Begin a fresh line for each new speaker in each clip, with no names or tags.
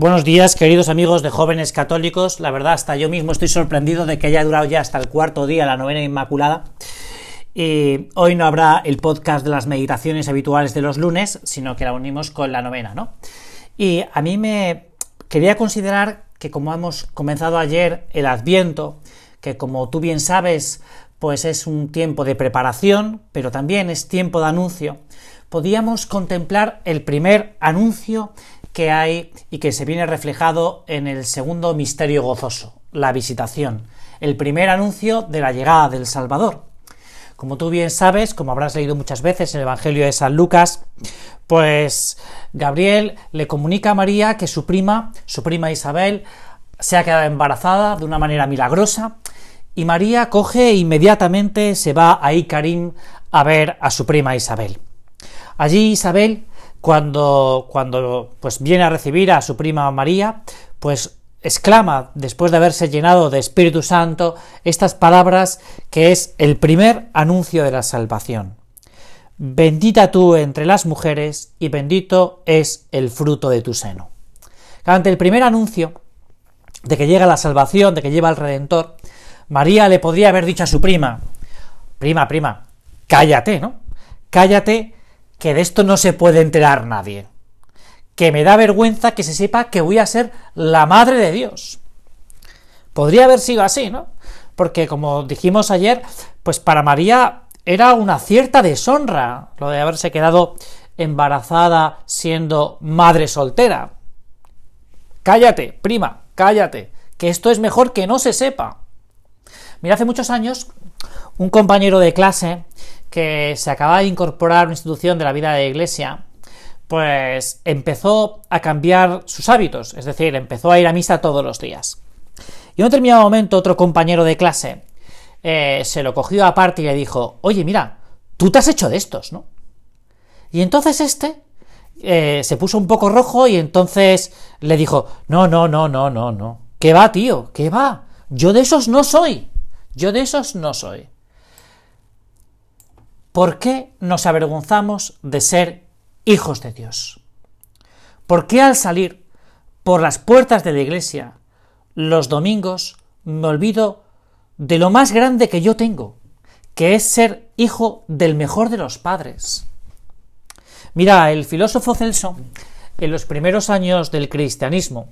Buenos días, queridos amigos de jóvenes católicos. La verdad, hasta yo mismo estoy sorprendido de que haya durado ya hasta el cuarto día la novena Inmaculada. Y hoy no habrá el podcast de las meditaciones habituales de los lunes, sino que la unimos con la novena, ¿no? Y a mí me quería considerar que como hemos comenzado ayer el Adviento, que como tú bien sabes, pues es un tiempo de preparación, pero también es tiempo de anuncio, podíamos contemplar el primer anuncio que hay y que se viene reflejado en el segundo misterio gozoso, la visitación, el primer anuncio de la llegada del Salvador. Como tú bien sabes, como habrás leído muchas veces en el Evangelio de San Lucas, pues Gabriel le comunica a María que su prima, su prima Isabel, se ha quedado embarazada de una manera milagrosa y María coge e inmediatamente se va a Icarín a ver a su prima Isabel. Allí Isabel, cuando, cuando pues viene a recibir a su prima María, pues exclama, después de haberse llenado de Espíritu Santo, estas palabras que es el primer anuncio de la salvación. Bendita tú entre las mujeres y bendito es el fruto de tu seno. Ante el primer anuncio de que llega la salvación, de que lleva el Redentor, María le podría haber dicho a su prima, prima, prima, cállate, ¿no? Cállate, que de esto no se puede enterar nadie que me da vergüenza que se sepa que voy a ser la madre de Dios. Podría haber sido así, ¿no? Porque como dijimos ayer, pues para María era una cierta deshonra lo de haberse quedado embarazada siendo madre soltera. Cállate, prima, cállate, que esto es mejor que no se sepa. Mira, hace muchos años, un compañero de clase que se acaba de incorporar una institución de la vida de la iglesia, pues empezó a cambiar sus hábitos, es decir, empezó a ir a misa todos los días. Y en un determinado momento otro compañero de clase eh, se lo cogió aparte y le dijo, oye, mira, tú te has hecho de estos, ¿no? Y entonces este eh, se puso un poco rojo y entonces le dijo, no, no, no, no, no, no. ¿Qué va, tío? ¿Qué va? Yo de esos no soy. Yo de esos no soy. ¿Por qué nos avergonzamos de ser hijos de Dios. ¿Por qué al salir por las puertas de la iglesia los domingos me olvido de lo más grande que yo tengo, que es ser hijo del mejor de los padres? Mira, el filósofo Celso, en los primeros años del cristianismo,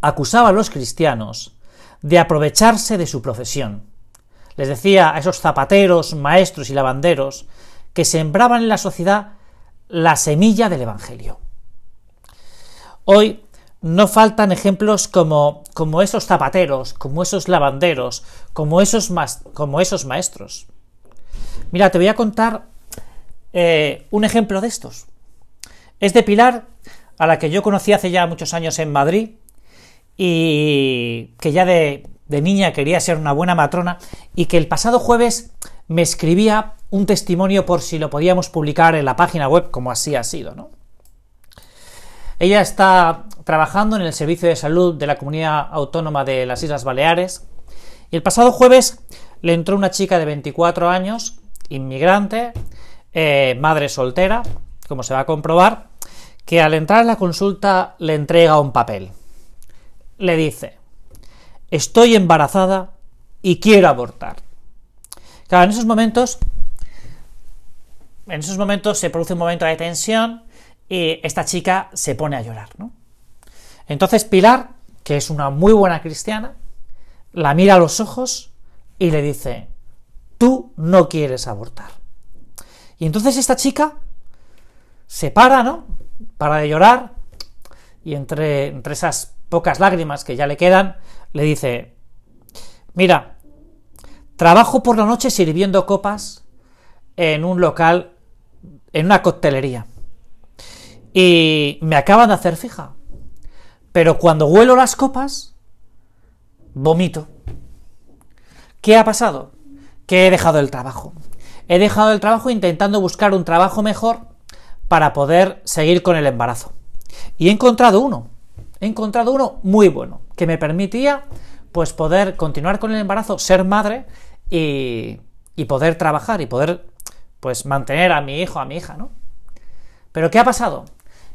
acusaba a los cristianos de aprovecharse de su profesión. Les decía a esos zapateros, maestros y lavanderos que sembraban en la sociedad la semilla del Evangelio. Hoy no faltan ejemplos como, como esos zapateros, como esos lavanderos, como esos, maestros. Mira, te voy a contar eh, un ejemplo de estos. Es de Pilar, a la que yo conocí hace ya muchos años en Madrid y que ya de, de niña quería ser una buena matrona y que el pasado jueves me escribía un testimonio por si lo podíamos publicar en la página web, como así ha sido, ¿no? Ella está trabajando en el servicio de salud de la comunidad autónoma de las Islas Baleares y el pasado jueves le entró una chica de 24 años, inmigrante, eh, madre soltera, como se va a comprobar, que al entrar en la consulta le entrega un papel. Le dice, estoy embarazada y quiero abortar. Claro, en esos momentos, en esos momentos se produce un momento de tensión y esta chica se pone a llorar, ¿no? Entonces Pilar, que es una muy buena cristiana, la mira a los ojos y le dice, tú no quieres abortar. Y entonces esta chica se para, ¿no? Para de llorar y entre, entre esas pocas lágrimas que ya le quedan, le dice, mira, Trabajo por la noche sirviendo copas en un local, en una coctelería. Y me acaban de hacer fija. Pero cuando huelo las copas, vomito. ¿Qué ha pasado? Que he dejado el trabajo. He dejado el trabajo intentando buscar un trabajo mejor para poder seguir con el embarazo. Y he encontrado uno. He encontrado uno muy bueno, que me permitía pues poder continuar con el embarazo, ser madre y, poder trabajar y poder pues mantener a mi hijo, a mi hija, ¿no? Pero ¿qué ha pasado?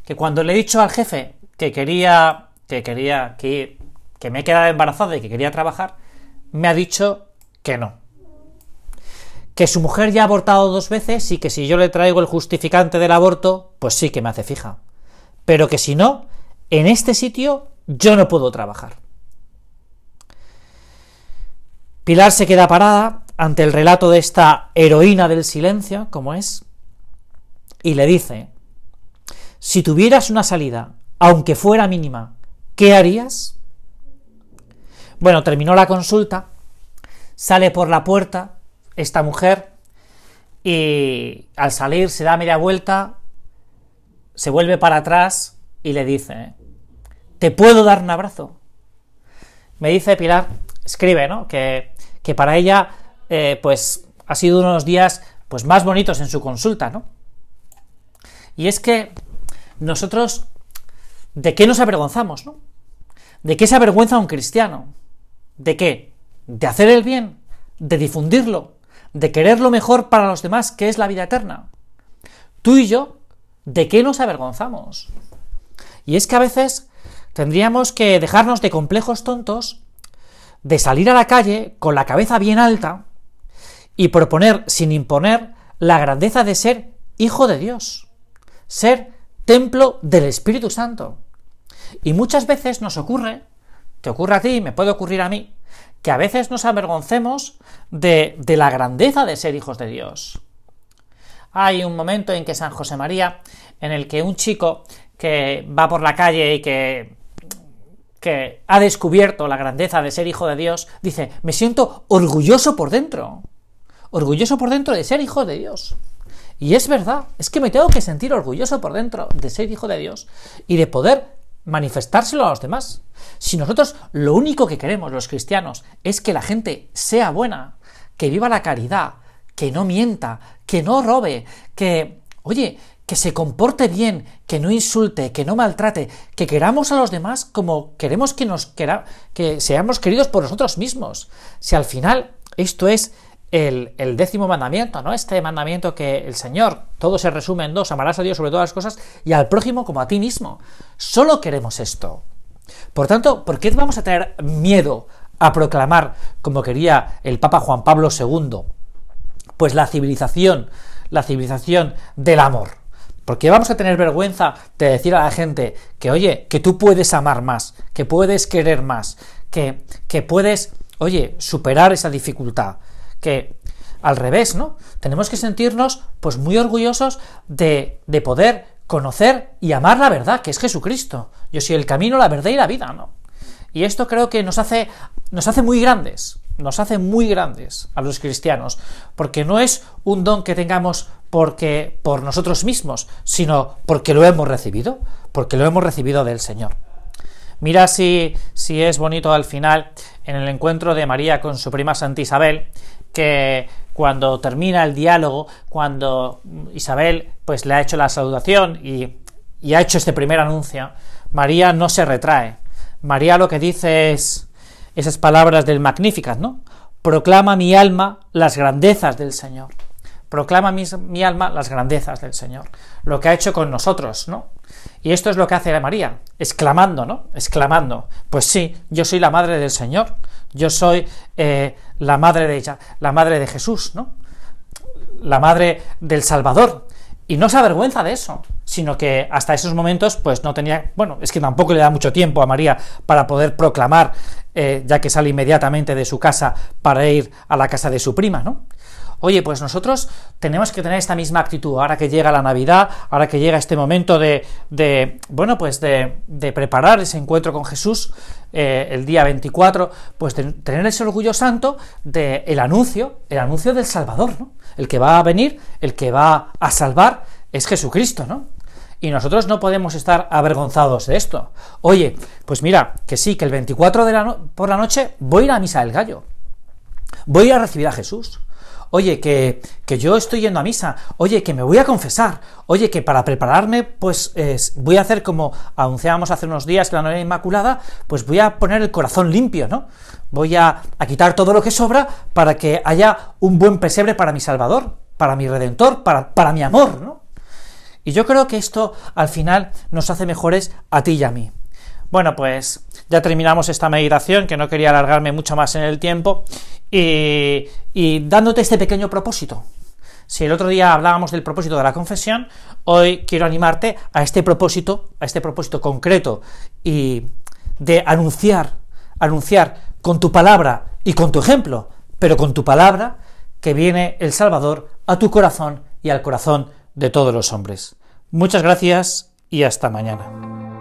Que cuando le he dicho al jefe que quería que quería, que, que me he quedado embarazada y que quería trabajar, me ha dicho que no. Que su mujer ya ha abortado dos veces y que si yo le traigo el justificante del aborto, pues sí que me hace fija. Pero que si no, en este sitio yo no puedo trabajar. Pilar se queda parada ante el relato de esta heroína del silencio, como es, y le dice, si tuvieras una salida, aunque fuera mínima, ¿qué harías? Bueno, terminó la consulta, sale por la puerta esta mujer y al salir se da media vuelta, se vuelve para atrás y le dice, ¿te puedo dar un abrazo? Me dice Pilar, escribe, ¿no? Que, que para ella, eh, pues, ha sido unos días pues, más bonitos en su consulta, ¿no? Y es que nosotros, ¿de qué nos avergonzamos, no? ¿De qué se avergüenza un cristiano? ¿De qué? De hacer el bien, de difundirlo, de querer lo mejor para los demás, que es la vida eterna. Tú y yo, ¿de qué nos avergonzamos? Y es que a veces tendríamos que dejarnos de complejos tontos, de salir a la calle con la cabeza bien alta y proponer sin imponer la grandeza de ser hijo de Dios, ser templo del Espíritu Santo. Y muchas veces nos ocurre, te ocurre a ti, me puede ocurrir a mí, que a veces nos avergoncemos de, de la grandeza de ser hijos de Dios. Hay un momento en que San José María, en el que un chico que va por la calle y que, que ha descubierto la grandeza de ser hijo de Dios, dice, me siento orgulloso por dentro, orgulloso por dentro de ser hijo de Dios. Y es verdad, es que me tengo que sentir orgulloso por dentro de ser hijo de Dios y de poder manifestárselo a los demás. Si nosotros lo único que queremos los cristianos es que la gente sea buena, que viva la caridad, que no mienta, que no robe, que, oye, que se comporte bien, que no insulte, que no maltrate, que queramos a los demás como queremos que nos quera, que seamos queridos por nosotros mismos. Si al final esto es el, el, décimo mandamiento, ¿no? Este mandamiento que el Señor, todo se resume en dos, amarás a Dios sobre todas las cosas y al prójimo como a ti mismo. Solo queremos esto. Por tanto, ¿por qué vamos a tener miedo a proclamar, como quería el Papa Juan Pablo II, pues la civilización, la civilización del amor? ¿Por qué vamos a tener vergüenza de decir a la gente que, oye, que tú puedes amar más, que puedes querer más, que, que puedes, oye, superar esa dificultad? Que al revés, ¿no? Tenemos que sentirnos, pues, muy orgullosos de, de poder conocer y amar la verdad, que es Jesucristo. Yo soy el camino, la verdad y la vida, ¿no? Y esto creo que nos hace, nos hace muy grandes, nos hace muy grandes a los cristianos, porque no es un don que tengamos porque por nosotros mismos, sino porque lo hemos recibido, porque lo hemos recibido del Señor. Mira si, si es bonito al final en el encuentro de María con su prima Santa Isabel, que cuando termina el diálogo, cuando Isabel pues le ha hecho la saludación y, y ha hecho este primer anuncio, María no se retrae. María lo que dice es esas palabras del Magnificat, ¿no? Proclama mi alma las grandezas del Señor. Proclama mi, alma las grandezas del Señor. Lo que ha hecho con nosotros, ¿no? Y esto es lo que hace la María, exclamando, ¿no? Exclamando. Pues sí, yo soy la madre del Señor. Yo soy eh, la madre de ella, la madre de Jesús, ¿no? La madre del Salvador. Y no se avergüenza de eso, sino que hasta esos momentos, pues no tenía, bueno, es que tampoco le da mucho tiempo a María para poder proclamar, eh, ya que sale inmediatamente de su casa para ir a la casa de su prima, ¿no? Oye, pues nosotros tenemos que tener esta misma actitud ahora que llega la Navidad, ahora que llega este momento de, bueno, pues de, de, preparar ese encuentro con Jesús eh, el día 24, pues tener ese orgullo santo del el anuncio, el anuncio del Salvador, ¿no? El que va a venir, el que va a salvar es Jesucristo, ¿no? Y nosotros no podemos estar avergonzados de esto. Oye, pues mira, que sí, que el 24 de la no por la noche voy a ir a misa del gallo. Voy a recibir a Jesús oye, que, que, yo estoy yendo a misa, oye, que me voy a confesar, oye, que para prepararme, pues voy a hacer como anunciábamos hace unos días la novena Inmaculada, pues voy a poner el corazón limpio, ¿no? Voy a, a quitar todo lo que sobra para que haya un buen pesebre para mi Salvador, para mi Redentor, para, para mi amor, ¿no? Y yo creo que esto al final nos hace mejores a ti y a mí. Bueno, pues ya terminamos esta meditación, que no quería alargarme mucho más en el tiempo, y, y dándote este pequeño propósito. Si el otro día hablábamos del propósito de la confesión, hoy quiero animarte a este propósito, a este propósito concreto y de anunciar, anunciar con tu palabra y con tu ejemplo, pero con tu palabra, que viene el Salvador a tu corazón y al corazón de todos los hombres. Muchas gracias y hasta mañana.